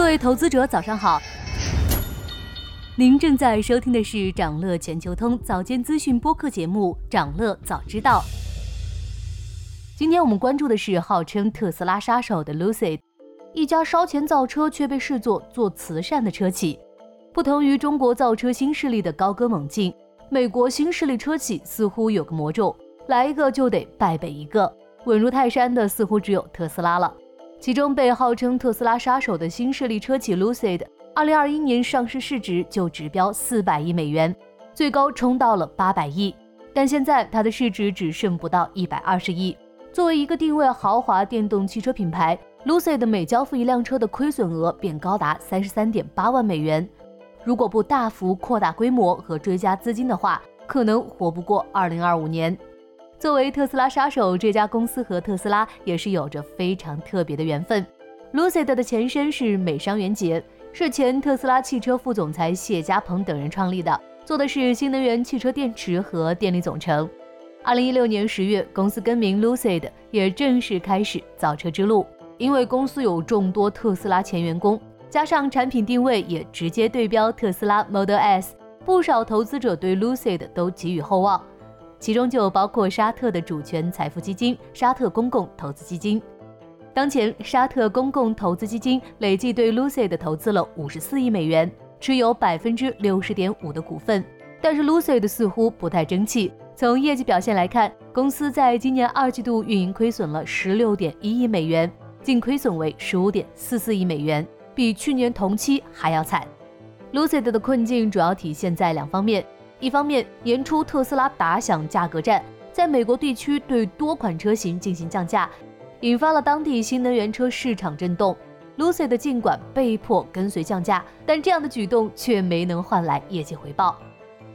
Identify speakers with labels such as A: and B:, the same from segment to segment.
A: 各位投资者，早上好。您正在收听的是长乐全球通早间资讯播客节目《长乐早知道》。今天我们关注的是号称特斯拉杀手的 Lucid，一家烧钱造车却被视作做慈善的车企。不同于中国造车新势力的高歌猛进，美国新势力车企似乎有个魔咒，来一个就得败北一个，稳如泰山的似乎只有特斯拉了。其中被号称特斯拉杀手的新势力车企 Lucid。二零二一年上市市值就直标四百亿美元，最高冲到了八百亿，但现在它的市值只剩不到一百二十亿。作为一个定位豪华电动汽车品牌，Lucid 每交付一辆车的亏损额便高达三十三点八万美元。如果不大幅扩大规模和追加资金的话，可能活不过二零二五年。作为特斯拉杀手，这家公司和特斯拉也是有着非常特别的缘分。Lucid 的前身是美商元杰。是前特斯拉汽车副总裁谢家鹏等人创立的，做的是新能源汽车电池和电力总成。二零一六年十月，公司更名 Lucid，也正式开始造车之路。因为公司有众多特斯拉前员工，加上产品定位也直接对标特斯拉 Model S，不少投资者对 Lucid 都寄予厚望，其中就包括沙特的主权财富基金沙特公共投资基金。当前，沙特公共投资基金累计对 Lucid 投资了五十四亿美元，持有百分之六十点五的股份。但是 Lucid 似乎不太争气。从业绩表现来看，公司在今年二季度运营亏损了十六点一亿美元，净亏损为十五点四四亿美元，比去年同期还要惨。Lucid 的困境主要体现在两方面：一方面，年初特斯拉打响价格战，在美国地区对多款车型进行降价。引发了当地新能源车市场震动，Lucid 尽管被迫跟随降价，但这样的举动却没能换来业绩回报。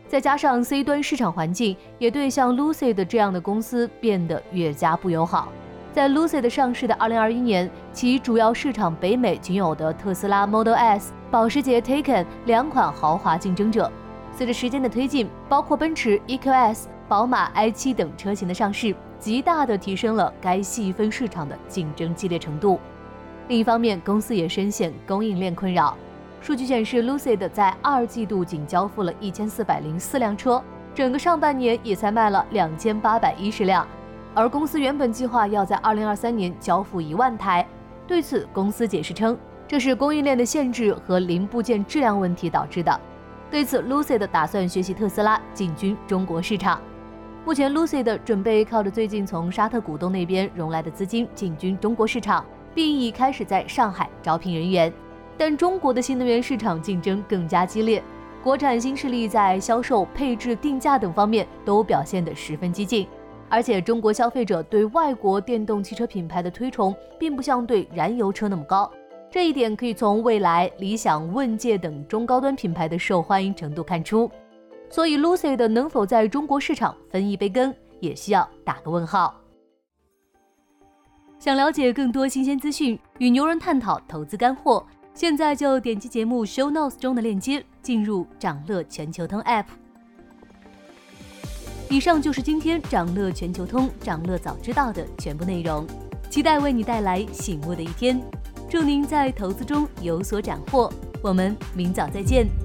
A: 再加上 C 端市场环境也对像 Lucid 这样的公司变得越加不友好。在 Lucid 上市的2021年，其主要市场北美仅有的特斯拉 Model S、保时捷 Taycan 两款豪华竞争者，随着时间的推进，包括奔驰 EQS、宝马 i7 等车型的上市。极大地提升了该细分市场的竞争激烈程度。另一方面，公司也深陷供应链困扰。数据显示，Lucid 在二季度仅交付了一千四百零四辆车，整个上半年也才卖了两千八百一十辆。而公司原本计划要在二零二三年交付一万台。对此，公司解释称，这是供应链的限制和零部件质量问题导致的。对此，Lucid 打算学习特斯拉进军中国市场。目前，Lucid 准备靠着最近从沙特股东那边融来的资金进军中国市场，并已开始在上海招聘人员。但中国的新能源市场竞争更加激烈，国产新势力在销售、配置、定价等方面都表现得十分激进。而且，中国消费者对外国电动汽车品牌的推崇，并不像对燃油车那么高。这一点可以从未来、理想、问界等中高端品牌的受欢迎程度看出。所以，Lucid 能否在中国市场分一杯羹，也需要打个问号。想了解更多新鲜资讯，与牛人探讨投资干货，现在就点击节目 Show Notes 中的链接，进入掌乐全球通 App。以上就是今天掌乐全球通、掌乐早知道的全部内容，期待为你带来醒目的一天。祝您在投资中有所斩获，我们明早再见。